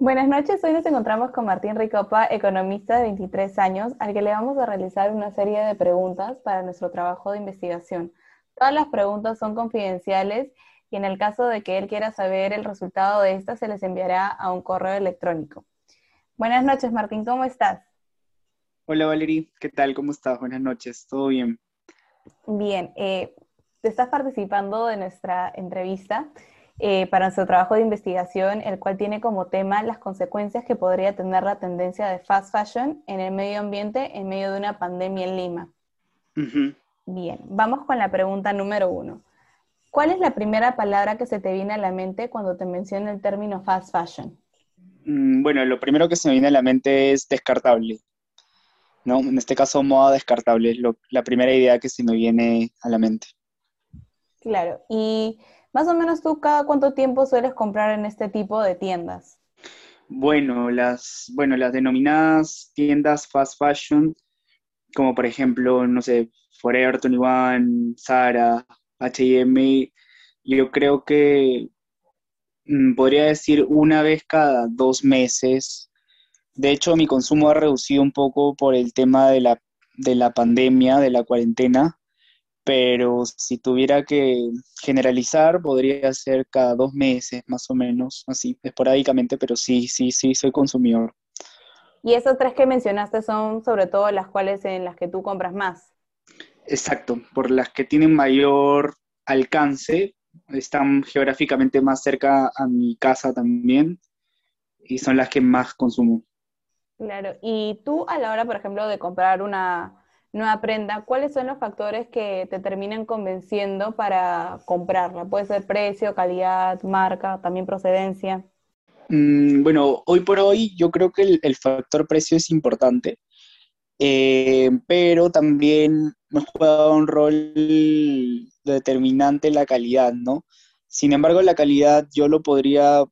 Buenas noches, hoy nos encontramos con Martín Ricopa, economista de 23 años, al que le vamos a realizar una serie de preguntas para nuestro trabajo de investigación. Todas las preguntas son confidenciales y en el caso de que él quiera saber el resultado de estas, se les enviará a un correo electrónico. Buenas noches, Martín, ¿cómo estás? Hola, Valerie, ¿qué tal? ¿Cómo estás? Buenas noches, ¿todo bien? Bien, eh, te estás participando de nuestra entrevista eh, para nuestro trabajo de investigación, el cual tiene como tema las consecuencias que podría tener la tendencia de fast fashion en el medio ambiente en medio de una pandemia en Lima. Bien, vamos con la pregunta número uno. ¿Cuál es la primera palabra que se te viene a la mente cuando te menciona el término fast fashion? Mm, bueno, lo primero que se me viene a la mente es descartable. ¿no? En este caso, moda descartable, es la primera idea que se me viene a la mente. Claro, y más o menos tú cada cuánto tiempo sueles comprar en este tipo de tiendas. Bueno, las, bueno, las denominadas tiendas fast fashion, como por ejemplo, no sé, Forever 21, Zara, H&M, yo creo que mm, podría decir una vez cada dos meses. De hecho, mi consumo ha reducido un poco por el tema de la, de la pandemia, de la cuarentena, pero si tuviera que generalizar, podría ser cada dos meses, más o menos, así, esporádicamente, pero sí, sí, sí, soy consumidor. Y esas tres que mencionaste son sobre todo las cuales en las que tú compras más. Exacto, por las que tienen mayor alcance, están geográficamente más cerca a mi casa también y son las que más consumo. Claro, y tú a la hora, por ejemplo, de comprar una, nueva prenda, ¿cuáles son los factores que te terminan convenciendo para comprarla? Puede ser precio, calidad, marca, también procedencia. Mm, bueno, hoy por hoy yo creo que el, factor precio es importante, eh, pero también me juega un rol determinante la calidad, ¿no? Sin embargo, la calidad yo lo podría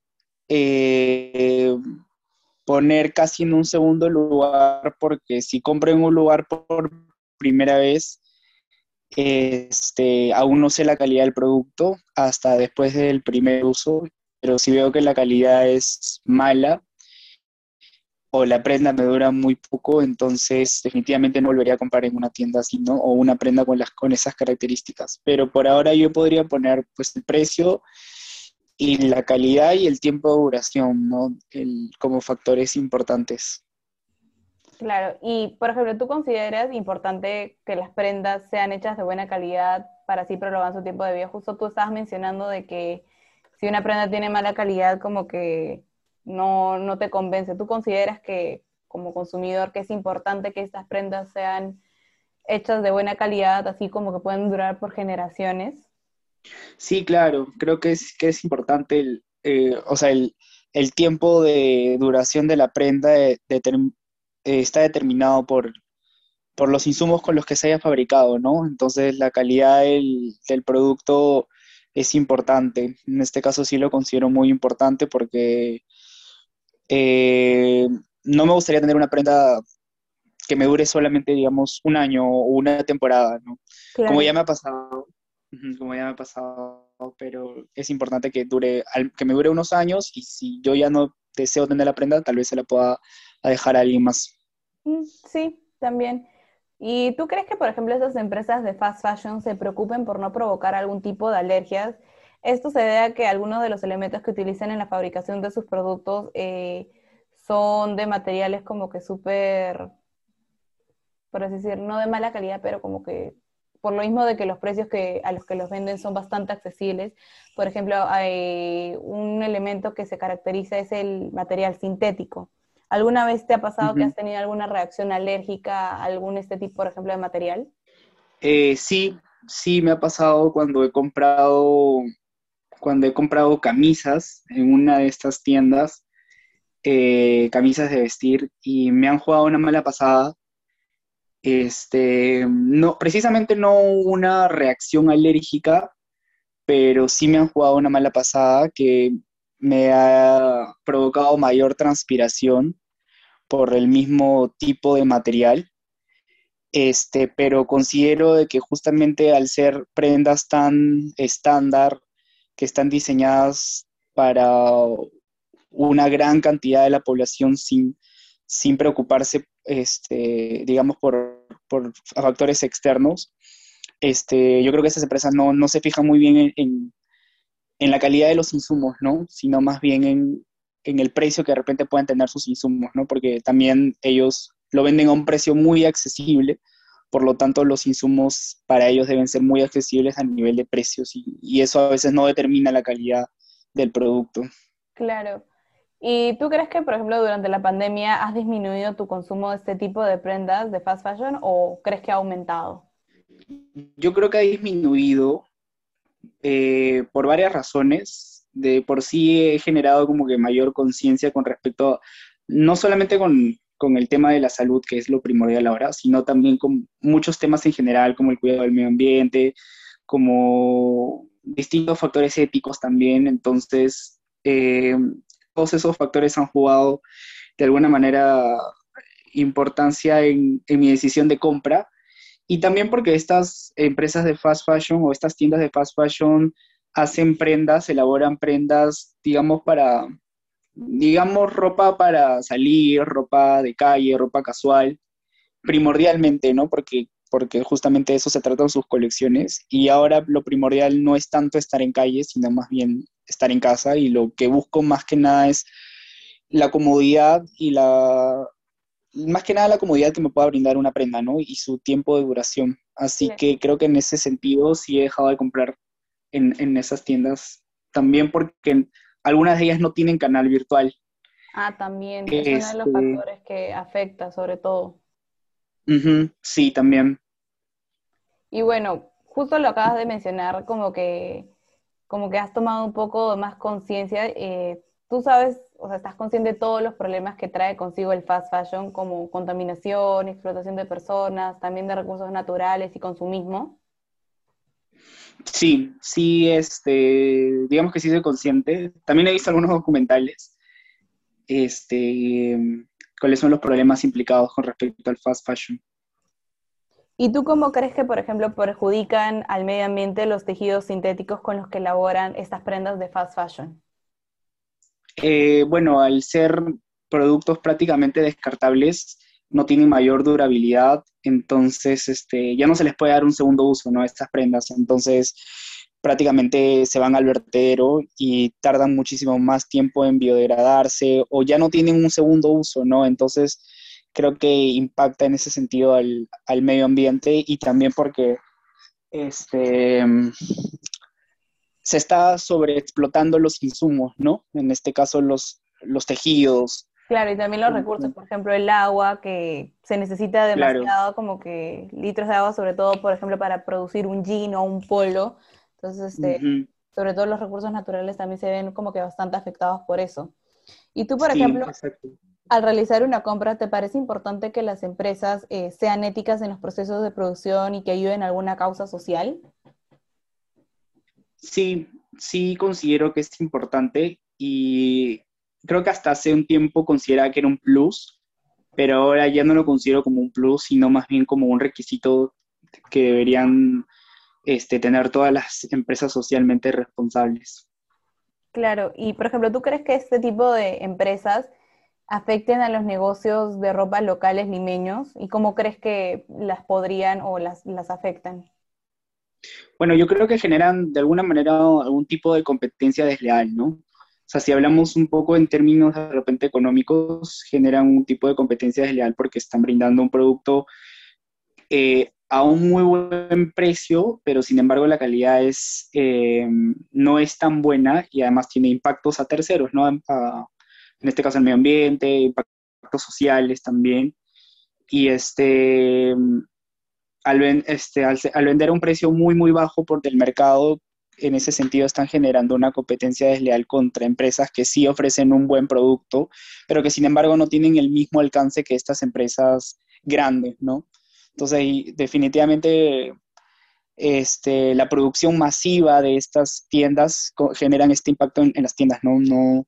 eh, poner casi en un segundo lugar porque si compro en un lugar por primera vez, este, aún no sé la calidad del producto hasta después del primer uso, pero si veo que la calidad es mala o la prenda me dura muy poco, entonces definitivamente no volvería a comprar en una tienda así, ¿no? O una prenda con, las, con esas características. Pero por ahora yo podría poner pues el precio y la calidad y el tiempo de duración, ¿no? como factores importantes. Claro, y por ejemplo, ¿tú consideras importante que las prendas sean hechas de buena calidad para así prolongar su tiempo de vida? Justo tú estabas mencionando de que si una prenda tiene mala calidad, como que no, no te convence. ¿Tú consideras que como consumidor que es importante que estas prendas sean hechas de buena calidad, así como que pueden durar por generaciones? Sí, claro, creo que es, que es importante el, eh, o sea, el, el, tiempo de duración de la prenda de, de, eh, está determinado por, por los insumos con los que se haya fabricado, ¿no? Entonces la calidad del, producto es importante. En este caso sí lo considero muy importante porque eh, no me gustaría tener una prenda que me dure solamente, digamos, un año o una temporada, ¿no? Como ya me ha pasado, como ya me ha pasado, pero es importante que dure, que me dure unos años y si yo ya no deseo tener la prenda, tal vez se la pueda dejar a alguien más. Mm, sí, también. ¿Y tú crees que, por ejemplo, esas empresas de fast fashion se preocupen por no provocar algún tipo de alergias? Esto se debe a que algunos de los elementos que utilizan en la fabricación de sus productos eh, son de materiales como que súper, por así decir, no de mala calidad, pero como que por lo mismo de que los precios que, a los que los venden son bastante accesibles. Por ejemplo, hay un elemento que se caracteriza es el material sintético. ¿Alguna vez te ha pasado que has tenido alguna reacción alérgica a algún este tipo, por ejemplo, de material? Eh, sí, sí me ha pasado cuando he comprado cuando he comprado camisas en una de estas tiendas, eh, camisas de vestir, y me han jugado una mala pasada. Este, no, precisamente no una reacción alérgica, pero sí me han jugado una mala pasada que me ha provocado mayor transpiración por el mismo tipo de material. Este, pero considero de que justamente al ser prendas tan estándar, que están diseñadas para una gran cantidad de la población sin, sin preocuparse, este, digamos, por, por factores externos. Este, yo creo que esas empresas no, no se fijan muy bien en, en, la calidad de los insumos, ¿no? Sino más bien en, en el precio que de repente pueden tener sus insumos, ¿no? Porque también ellos lo venden a un precio muy accesible, por lo tanto los insumos para ellos deben ser muy accesibles a nivel de precios y, eso a veces no determina la calidad del producto. Claro. ¿Y tú crees que, por ejemplo, durante la pandemia has disminuido tu consumo de este tipo de prendas de fast fashion o crees que ha aumentado? Yo creo que ha disminuido eh, por varias razones. De por sí he generado como que mayor conciencia con respecto, no solamente con, con el tema de la salud, que es lo primordial ahora, sino también con muchos temas en general, como el cuidado del medio ambiente, como distintos factores éticos también. Entonces, eh, todos esos factores han jugado de alguna manera importancia en, en, mi decisión de compra. Y también porque estas empresas de fast fashion o estas tiendas de fast fashion hacen prendas, elaboran prendas, digamos, para, digamos, ropa para salir, ropa de calle, ropa casual, primordialmente, ¿no? Porque, porque justamente eso se trata en sus colecciones. Y ahora lo primordial no es tanto estar en calle, sino más bien estar en casa. Y lo que busco más que nada es la comodidad y la... Más que nada la comodidad que me pueda brindar una prenda, ¿no? Y su tiempo de duración. Así que creo que en ese sentido sí he dejado de comprar en, en esas tiendas. También porque algunas de ellas no tienen canal virtual. Ah, también, es uno de los este factores que afecta sobre todo. sí, también. Y bueno, justo lo acabas de mencionar, como que, como que has tomado un poco más conciencia. Eh, tú sabes, o sea, estás consciente de todos los problemas que trae consigo el fast fashion, como contaminación, explotación de personas, también de recursos naturales y consumismo. Sí, sí, este, digamos que sí soy consciente. También he visto algunos documentales, este, cuáles son los problemas implicados con respecto al fast fashion. ¿Y tú cómo crees que, por ejemplo, perjudican al medio ambiente los tejidos sintéticos con los que elaboran estas prendas de fast fashion? Eh, bueno, al ser productos prácticamente descartables, no tienen mayor durabilidad, entonces este, ya no se les puede dar un segundo uso, ¿no? Estas prendas, entonces prácticamente se van al vertedero y tardan muchísimo más tiempo en biodegradarse o ya no tienen un segundo uso, ¿no? Entonces creo que impacta en ese sentido al, medio ambiente y también porque este, se está sobreexplotando los insumos, ¿no? En este caso los, los tejidos, Claro, y también los recursos, por ejemplo, el agua, que se necesita demasiado, como que litros de agua, sobre todo, por ejemplo, para producir un jean o un polo. Entonces, este, sobre todo los recursos naturales también se ven como que bastante afectados por eso. Y tú, por ejemplo, al realizar una compra, ¿te parece importante que las empresas eh, sean éticas en los procesos de producción y que ayuden a alguna causa social? Sí, sí considero que es importante y creo que hasta hace un tiempo consideraba que era un plus, pero ahora ya no lo considero como un plus, sino más bien como un requisito que deberían este, tener todas las empresas socialmente responsables. Claro, y por ejemplo, ¿tú crees que este tipo de empresas afecten a los negocios de ropa locales limeños? ¿Y cómo crees que las podrían o las, las afectan? Bueno, yo creo que generan de alguna manera algún tipo de competencia desleal, ¿no? O sea, si hablamos un poco en términos de repente económicos, generan un tipo de competencia desleal porque están brindando un producto eh, a un muy buen precio, pero sin embargo la calidad es, eh, no es tan buena y además tiene impactos a terceros, ¿no? en este caso el medio ambiente, impactos sociales también. Y este, al, este, al, vender a un precio muy, muy bajo por el mercado, en ese sentido están generando una competencia desleal contra empresas que sí ofrecen un buen producto, pero que sin embargo no tienen el mismo alcance que estas empresas grandes, ¿no? Entonces, definitivamente este, la producción masiva de estas tiendas generan este impacto en, las tiendas, ¿no? no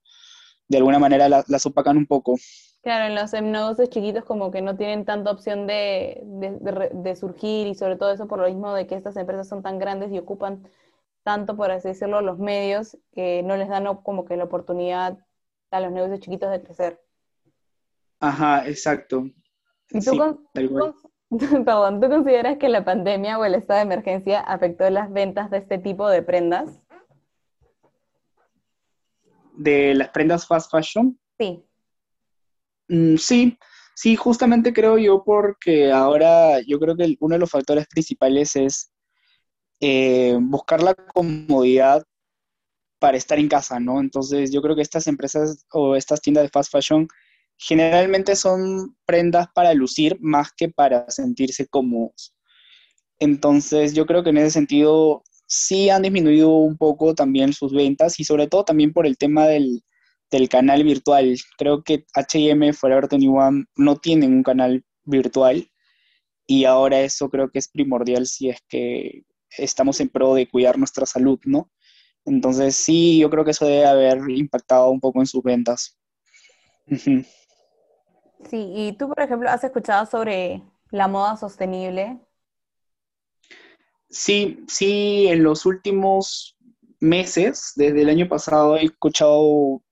de alguna manera las opacan un poco. Claro, en los negocios chiquitos como que no tienen tanta opción de, de, surgir y sobre todo eso por lo mismo de que estas empresas son tan grandes y ocupan tanto, por así decirlo, los medios que no les dan como que la oportunidad a los negocios chiquitos de crecer. Ajá, exacto. ¿Y tú, perdón, ¿tú consideras que la pandemia o el estado de emergencia afectó las ventas de este tipo de prendas? ¿De las prendas fast fashion? Sí. Mm, sí, sí, justamente creo yo porque ahora yo creo que uno de los factores principales es eh, buscar la comodidad para estar en casa, ¿no? Entonces yo creo que estas empresas o estas tiendas de fast fashion generalmente son prendas para lucir más que para sentirse cómodos. Entonces yo creo que en ese sentido sí han disminuido un poco también sus ventas y sobre todo también por el tema del, del canal virtual. Creo que HM, Forever 21 no tienen un canal virtual y ahora eso creo que es primordial si es que estamos en pro de cuidar nuestra salud, ¿no? Entonces sí, yo creo que eso debe haber impactado un poco en sus ventas. Sí, y tú, por ejemplo, ¿has escuchado sobre la moda sostenible? Sí, sí, en los últimos meses, desde el año pasado, he escuchado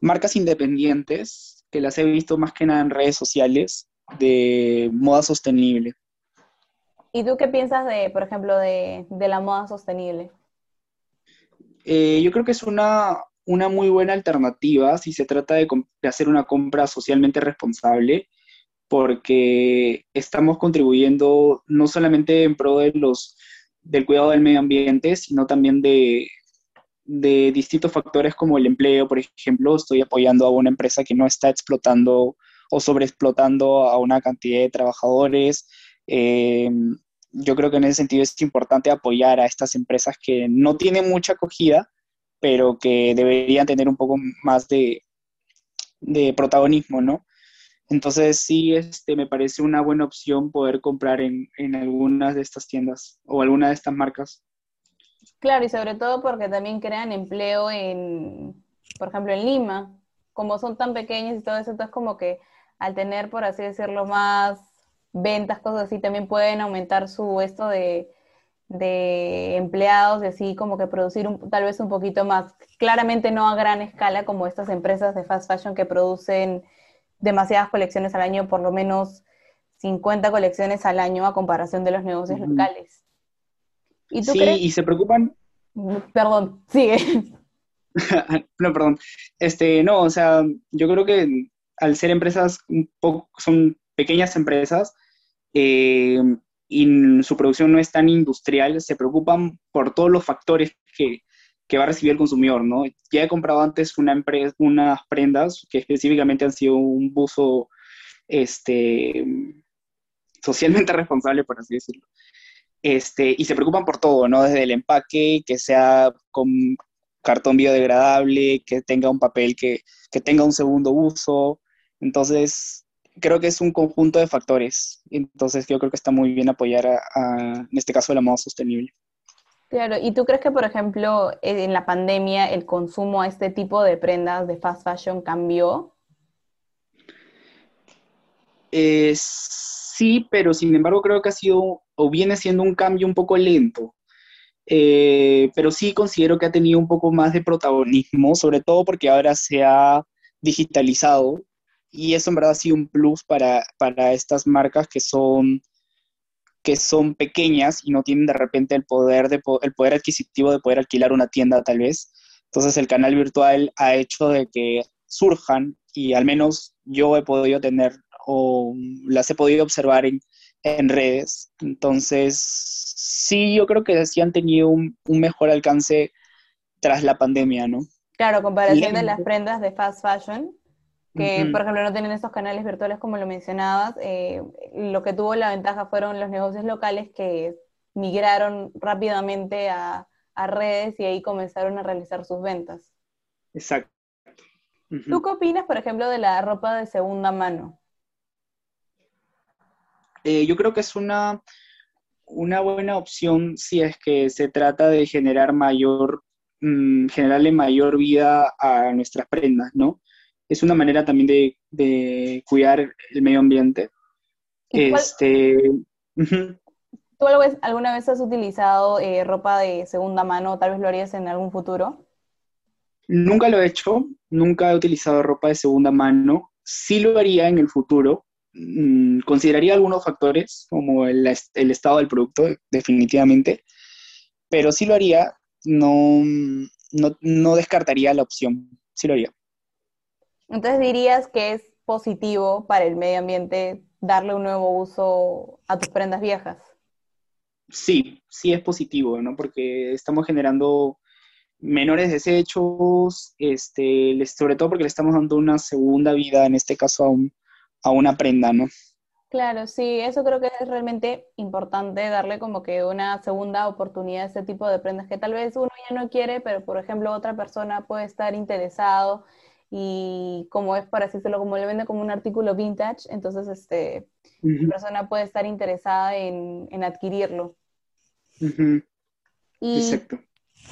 marcas independientes que las he visto más que nada en redes sociales de moda sostenible. ¿Y tú qué piensas de, por ejemplo, de, la moda sostenible? Eh, yo creo que es una, muy buena alternativa si se trata de, hacer una compra socialmente responsable, porque estamos contribuyendo no solamente en pro de los, del cuidado del medio ambiente, sino también de, de distintos factores como el empleo, por ejemplo, estoy apoyando a una empresa que no está explotando o sobreexplotando a una cantidad de trabajadores. Eh, yo creo que en ese sentido es importante apoyar a estas empresas que no tienen mucha acogida, pero que deberían tener un poco más de, protagonismo, ¿no? Entonces sí, este, me parece una buena opción poder comprar en, en algunas de estas tiendas o alguna de estas marcas. Claro, y sobre todo porque también crean empleo en, por ejemplo, en Lima, como son tan pequeños y todo eso, entonces como que al tener, por así decirlo, más ventas, cosas así, también pueden aumentar su esto de, empleados y así como que producir tal vez un poquito más. Claramente no a gran escala como estas empresas de fast fashion que producen demasiadas colecciones al año, por lo menos 50 colecciones al año a comparación de los negocios locales. ¿Y sí, y se preocupan. Perdón, sigue. no, perdón. Este, no, o sea, yo creo que al ser empresas un poco, son pequeñas empresas, eh, y su producción no es tan industrial, se preocupan por todos los factores que, va a recibir el consumidor, ¿no? Ya he comprado antes una empresa, unas prendas que específicamente han sido un buzo este, socialmente responsable, por así decirlo. Este, y se preocupan por todo, ¿no? Desde el empaque, que sea con cartón biodegradable, que tenga un papel que, que tenga un segundo uso. Entonces, creo que es un conjunto de factores. Entonces, yo creo que está muy bien apoyar, a, en este caso, la moda sostenible. Claro, ¿y tú crees que, por ejemplo, en la pandemia el consumo a este tipo de prendas de fast fashion cambió? Eh, sí, pero sin embargo creo que ha sido o viene siendo un cambio un poco lento. Eh, pero sí considero que ha tenido un poco más de protagonismo, sobre todo porque ahora se ha digitalizado y eso en verdad ha sido un plus para, estas marcas que son, que son pequeñas y no tienen de repente el poder, de, el poder adquisitivo de poder alquilar una tienda tal vez. Entonces el canal virtual ha hecho de que surjan y al menos yo he podido tener o las he podido observar en, en redes. Entonces, sí, yo creo que sí han tenido un, mejor alcance tras la pandemia, ¿no? Claro, comparación de las prendas de fast fashion, que por ejemplo no tienen estos canales virtuales como lo mencionabas, eh, lo que tuvo la ventaja fueron los negocios locales que migraron rápidamente a, a redes y ahí comenzaron a realizar sus ventas. Exacto. ¿Tú qué opinas, por ejemplo, de la ropa de segunda mano? Eh, yo creo que es una, una buena opción si es que se trata de generar mayor, mm, generarle mayor vida a nuestras prendas, ¿no? Es una manera también de, cuidar el medio ambiente. Este, ¿Tú alguna vez has utilizado eh, ropa de segunda mano? Tal vez lo harías en algún futuro. Nunca lo he hecho, nunca he utilizado ropa de segunda mano. Sí lo haría en el futuro. Mm, consideraría algunos factores, como el, estado del producto, definitivamente, pero sí lo haría. No, no, no descartaría la opción. Sí lo haría. Entonces dirías que es positivo para el medio ambiente darle un nuevo uso a tus prendas viejas. Sí, sí es positivo, ¿no? Porque estamos generando menores desechos, este, sobre todo porque le estamos dando una segunda vida, en este caso a, a una prenda, ¿no? Claro, sí, eso creo que es realmente importante, darle como que una segunda oportunidad a ese tipo de prendas que tal vez uno ya no quiere, pero por ejemplo otra persona puede estar interesado y como es, para decirlo, como le vende como un artículo vintage, entonces este, la persona puede estar interesada en, en adquirirlo. Y Exacto.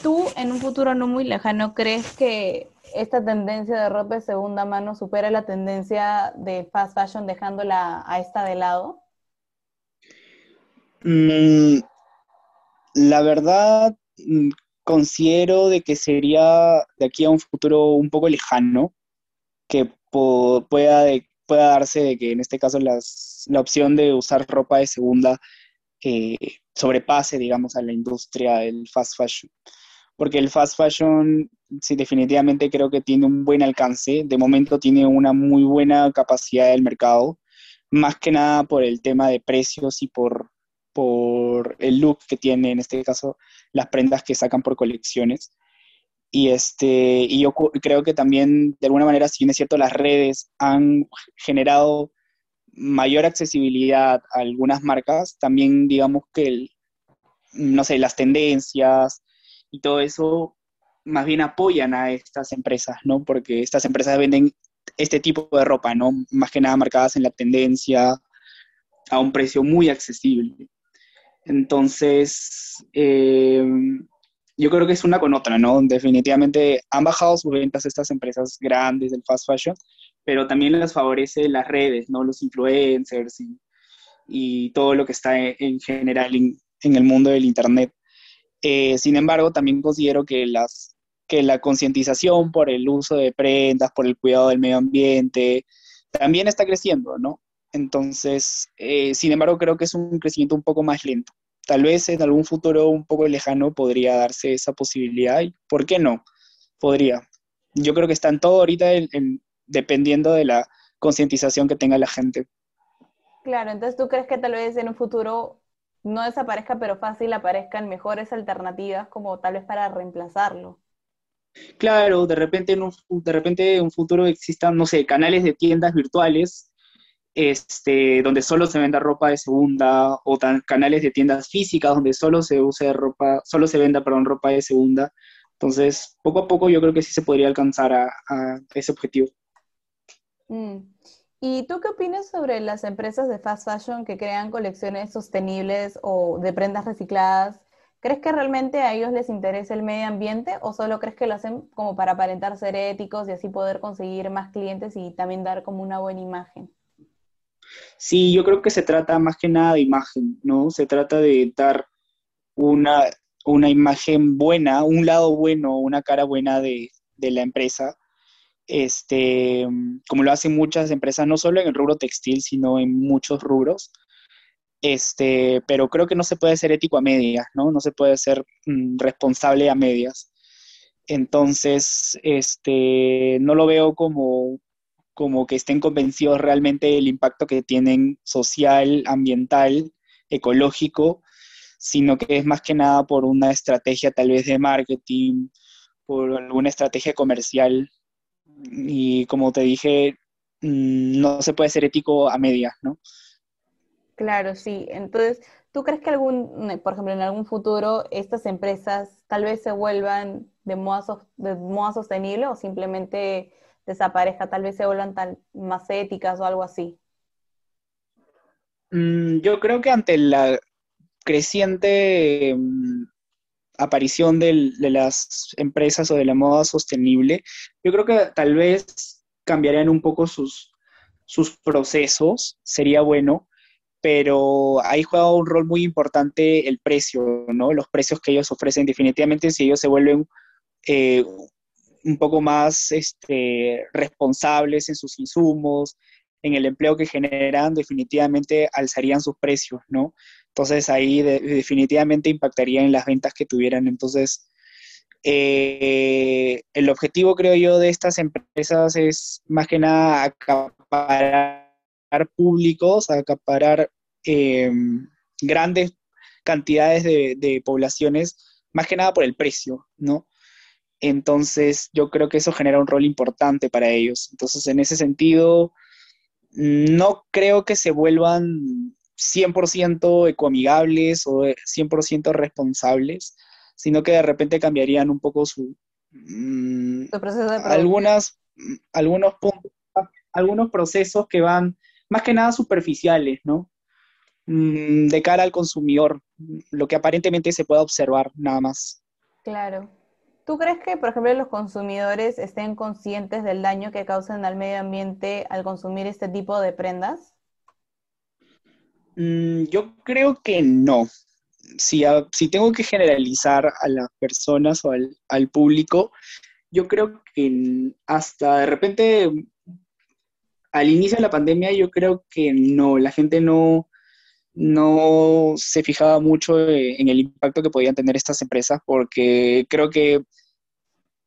tú, en un futuro no muy lejano, ¿crees que esta tendencia de ropa de segunda mano supera la tendencia de fast fashion dejándola a esta de lado? Mm, la verdad, mm, considero de que sería de aquí a un futuro un poco lejano que pueda, darse de que en este caso la opción de usar ropa de segunda eh, sobrepase, digamos, a la industria del fast fashion. Porque el fast fashion, sí, definitivamente creo que tiene un buen alcance. De momento tiene una muy buena capacidad del mercado, más que nada por el tema de precios y por, por el look que tiene, en este caso, las prendas que sacan por colecciones. Y, este, y yo creo que también, de alguna manera, si bien es cierto, las redes han generado mayor accesibilidad a algunas marcas, también digamos que, el, no sé, las tendencias y todo eso más bien apoyan a estas empresas, ¿no? Porque estas empresas venden este tipo de ropa, ¿no? Más que nada marcadas en la tendencia, a un precio muy accesible. Entonces, eh, yo creo que es una con otra, ¿no? Definitivamente han bajado sus ventas estas empresas grandes del fast fashion, pero también las favorece las redes, ¿no? Los influencers y, todo lo que está en, general en, el mundo del Internet. Eh, sin embargo, también considero que, las, que la concientización por el uso de prendas, por el cuidado del medio ambiente, también está creciendo, ¿no? Entonces, eh, sin embargo, creo que es un crecimiento un poco más lento. Tal vez en algún futuro un poco lejano podría darse esa posibilidad ¿por qué no? Podría. Yo creo que está en todo ahorita dependiendo de la concientización que tenga la gente. Claro, entonces tú crees que tal vez en un futuro no desaparezca, pero fácil aparezcan mejores alternativas como tal vez para reemplazarlo. Claro, de repente en un, de repente en un futuro existan, no sé, canales de tiendas virtuales este, donde solo se venda ropa de segunda, o canales de tiendas físicas donde solo se use ropa, solo se venda, perdón, ropa de segunda. Entonces, poco a poco yo creo que sí se podría alcanzar a, ese objetivo. Mm. ¿Y tú qué opinas sobre las empresas de fast fashion que crean colecciones sostenibles o de prendas recicladas? ¿Crees que realmente a ellos les interesa el medio ambiente o solo crees que lo hacen como para aparentar ser éticos y así poder conseguir más clientes y también dar como una buena imagen? Sí, yo creo que se trata más que nada de imagen, ¿no? Se trata de dar una, imagen buena, un lado bueno, una cara buena de, la empresa, este, como lo hacen muchas empresas, no solo en el rubro textil, sino en muchos rubros. Este, pero creo que no se puede ser ético a medias, ¿no? No se puede ser mm, responsable a medias. Entonces, este, no lo veo como como que estén convencidos realmente del impacto que tienen social, ambiental, ecológico, sino que es más que nada por una estrategia tal vez de marketing, por alguna estrategia comercial. Y como te dije, mm, no se puede ser ético a medias, ¿no? Claro, sí. Entonces, ¿tú crees que algún, por ejemplo, en algún futuro estas empresas tal vez se vuelvan de moda, de moda sostenible o simplemente desaparezca, tal vez se vuelvan más éticas o algo así? Mm, yo creo que ante la creciente aparición de, las empresas o de la moda sostenible, yo creo que tal vez cambiarían un poco sus, sus procesos, sería bueno, pero ahí juega un rol muy importante el precio, ¿no? Los precios que ellos ofrecen, definitivamente si ellos se vuelven eh, un poco más este, responsables en sus insumos, en el empleo que generan, definitivamente alzarían sus precios, ¿no? Entonces ahí definitivamente impactaría en las ventas que tuvieran. Entonces, eh, el objetivo, creo yo, de estas empresas es más que nada acaparar públicos, acaparar em, grandes cantidades de, de poblaciones, más que nada por el precio, ¿no? Entonces, yo creo que eso genera un rol importante para ellos. Entonces, en ese sentido, no creo que se vuelvan 100% ecoamigables o 100% responsables, sino que de repente cambiarían un poco su... Mm, proceso de algunas, algunos puntos, algunos procesos que van más que nada superficiales, ¿no? Mm, de cara al consumidor, lo que aparentemente se pueda observar nada más. Claro. ¿Tú crees que, por ejemplo, los consumidores estén conscientes del daño que causan al medio ambiente al consumir este tipo de prendas? Mm, yo creo que no. Si, tengo que generalizar a las personas o al, público, yo creo que hasta de repente, al inicio de la pandemia, yo creo que no, la gente no, no se fijaba mucho en el impacto que podían tener estas empresas, porque creo que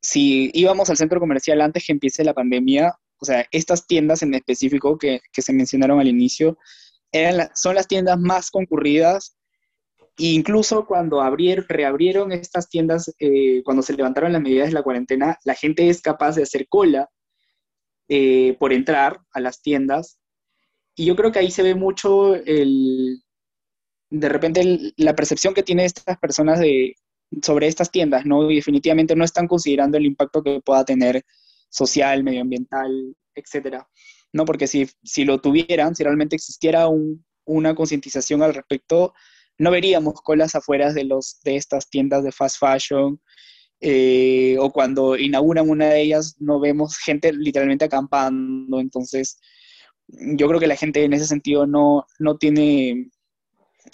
si íbamos al centro comercial antes que empiece la pandemia, o sea, estas tiendas en específico que, se mencionaron al inicio, son las tiendas más concurridas. E incluso cuando reabrieron estas tiendas, eh, cuando se levantaron las medidas de la cuarentena, la gente es capaz de hacer cola eh, por entrar a las tiendas y yo creo que ahí se ve mucho el, de repente la percepción que tienen estas personas de, sobre estas tiendas, ¿no? Y definitivamente no están considerando el impacto que pueda tener social, medioambiental, etcétera, ¿no? Porque si, si lo tuvieran, si realmente existiera una concientización al respecto, no veríamos colas afuera de, los, de estas tiendas de fast fashion, eh, o cuando inauguran una de ellas no vemos gente literalmente acampando, entonces yo creo que la gente en ese sentido no, no tiene,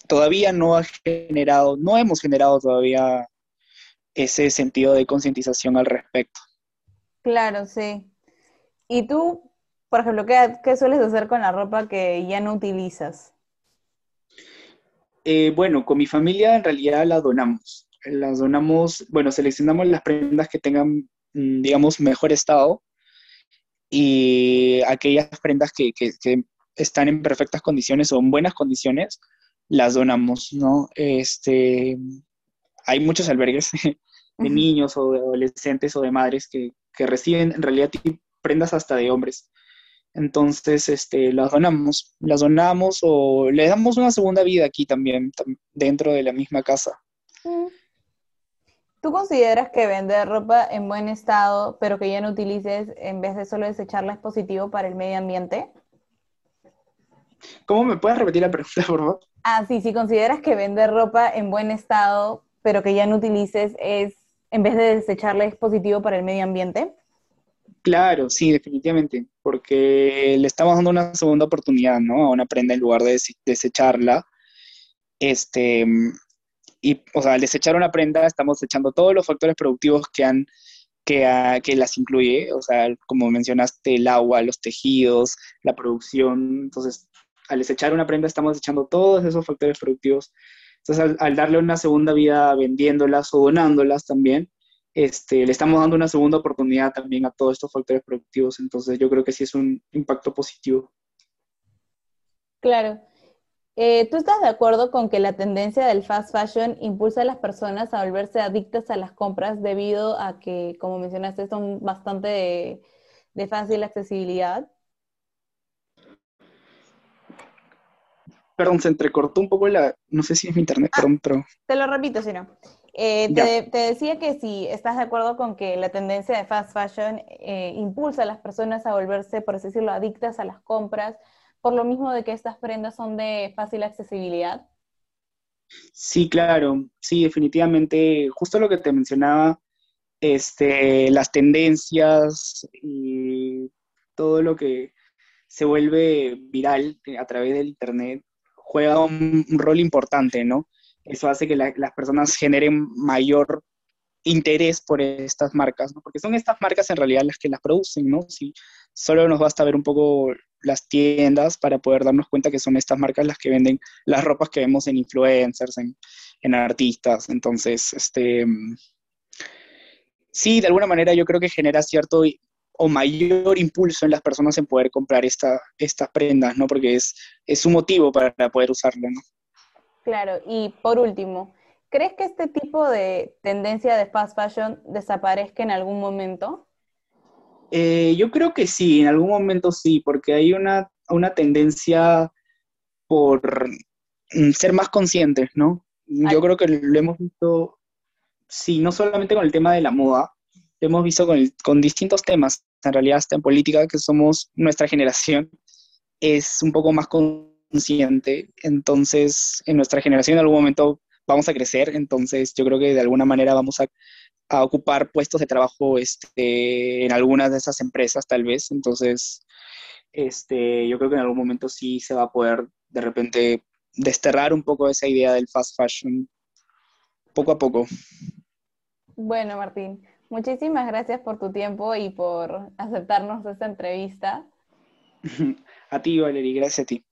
todavía no ha generado, no hemos generado todavía ese sentido de concientización al respecto. Claro, sí. ¿Y tú, por ejemplo, qué, qué, sueles hacer con la ropa que ya no utilizas? Eh, bueno, con mi familia en realidad la donamos. Las donamos, bueno, seleccionamos las prendas que tengan, mm, digamos, mejor estado y aquellas prendas que, están en perfectas condiciones o en buenas condiciones, las donamos, ¿no? Este, hay muchos albergues de niños o de adolescentes o de madres que, reciben en realidad prendas hasta de hombres. Entonces, este, las donamos, las donamos o le damos una segunda vida aquí también, dentro de la misma casa. Mm. ¿Tú consideras que vender ropa en buen estado, pero que ya no utilices, en vez de solo desecharla, es positivo para el medio ambiente? ¿Cómo me puedes repetir la pregunta, por favor? Ah, sí, si consideras que vender ropa en buen estado, pero que ya no utilices, es, en vez de desecharla, es positivo para el medio ambiente. Claro, sí, definitivamente, porque le estamos dando una segunda oportunidad, ¿no? A una prenda en lugar de desecharla. Este, y, o sea, al desechar una prenda estamos echando todos los factores productivos que han que, que, las incluye, o sea, como mencionaste, el agua, los tejidos, la producción. Entonces, al desechar una prenda estamos echando todos esos factores productivos. Entonces, al, darle una segunda vida vendiéndolas o donándolas también, este, le estamos dando una segunda oportunidad también a todos estos factores productivos. Entonces, yo creo que sí es un impacto positivo. Claro. Eh, ¿Tú estás de acuerdo con que la tendencia del fast fashion impulsa a las personas a volverse adictas a las compras debido a que, como mencionaste, son bastante de, fácil accesibilidad? Perdón, se entrecortó un poco la, no sé si es mi internet, ah, perdón, pero... Te lo repito, si no. Eh, te, decía que si estás de acuerdo con que la tendencia de fast fashion eh, impulsa a las personas a volverse, por así decirlo, adictas a las compras, por lo mismo de que estas prendas son de fácil accesibilidad? Sí, claro, sí, definitivamente, justo lo que te mencionaba, este, las tendencias y todo lo que se vuelve viral a través del Internet juega un, rol importante, ¿no? Eso hace que las personas generen mayor interés por estas marcas, ¿no? porque son estas marcas en realidad las que las producen, ¿no? Si solo nos basta ver un poco las tiendas para poder darnos cuenta que son estas marcas las que venden las ropas que vemos en influencers, en, en artistas. Entonces, este, sí, de alguna manera yo creo que genera cierto o mayor impulso en las personas en poder comprar esta, estas prendas, ¿no? Porque es, es un motivo para poder usarlo, ¿no? Claro, y por último, ¿crees que este tipo de tendencia de fast fashion desaparezca en algún momento? Eh, yo creo que sí, en algún momento sí, porque hay una, una tendencia por mm, ser más conscientes, ¿no? Yo creo que lo hemos visto, sí, no solamente con el tema de la moda, lo hemos visto con, con distintos temas, en realidad hasta en política, que somos nuestra generación, es un poco más consciente, entonces en nuestra generación en algún momento vamos a crecer, entonces yo creo que de alguna manera vamos a, a ocupar puestos de trabajo este, en algunas de esas empresas tal vez, entonces este, yo creo que en algún momento sí se va a poder de repente desterrar un poco esa idea del fast fashion poco a poco. Bueno, Martín, muchísimas gracias por tu tiempo y por aceptarnos esta entrevista. a ti, Valerie, gracias a ti.